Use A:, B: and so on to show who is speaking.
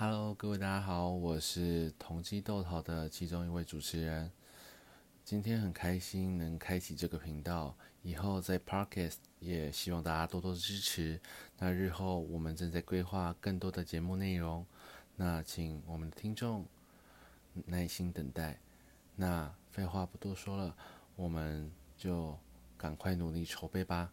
A: Hello，各位大家好，我是同济豆桃的其中一位主持人。今天很开心能开启这个频道，以后在 Parkes 也希望大家多多支持。那日后我们正在规划更多的节目内容，那请我们的听众耐心等待。那废话不多说了，我们就赶快努力筹备吧。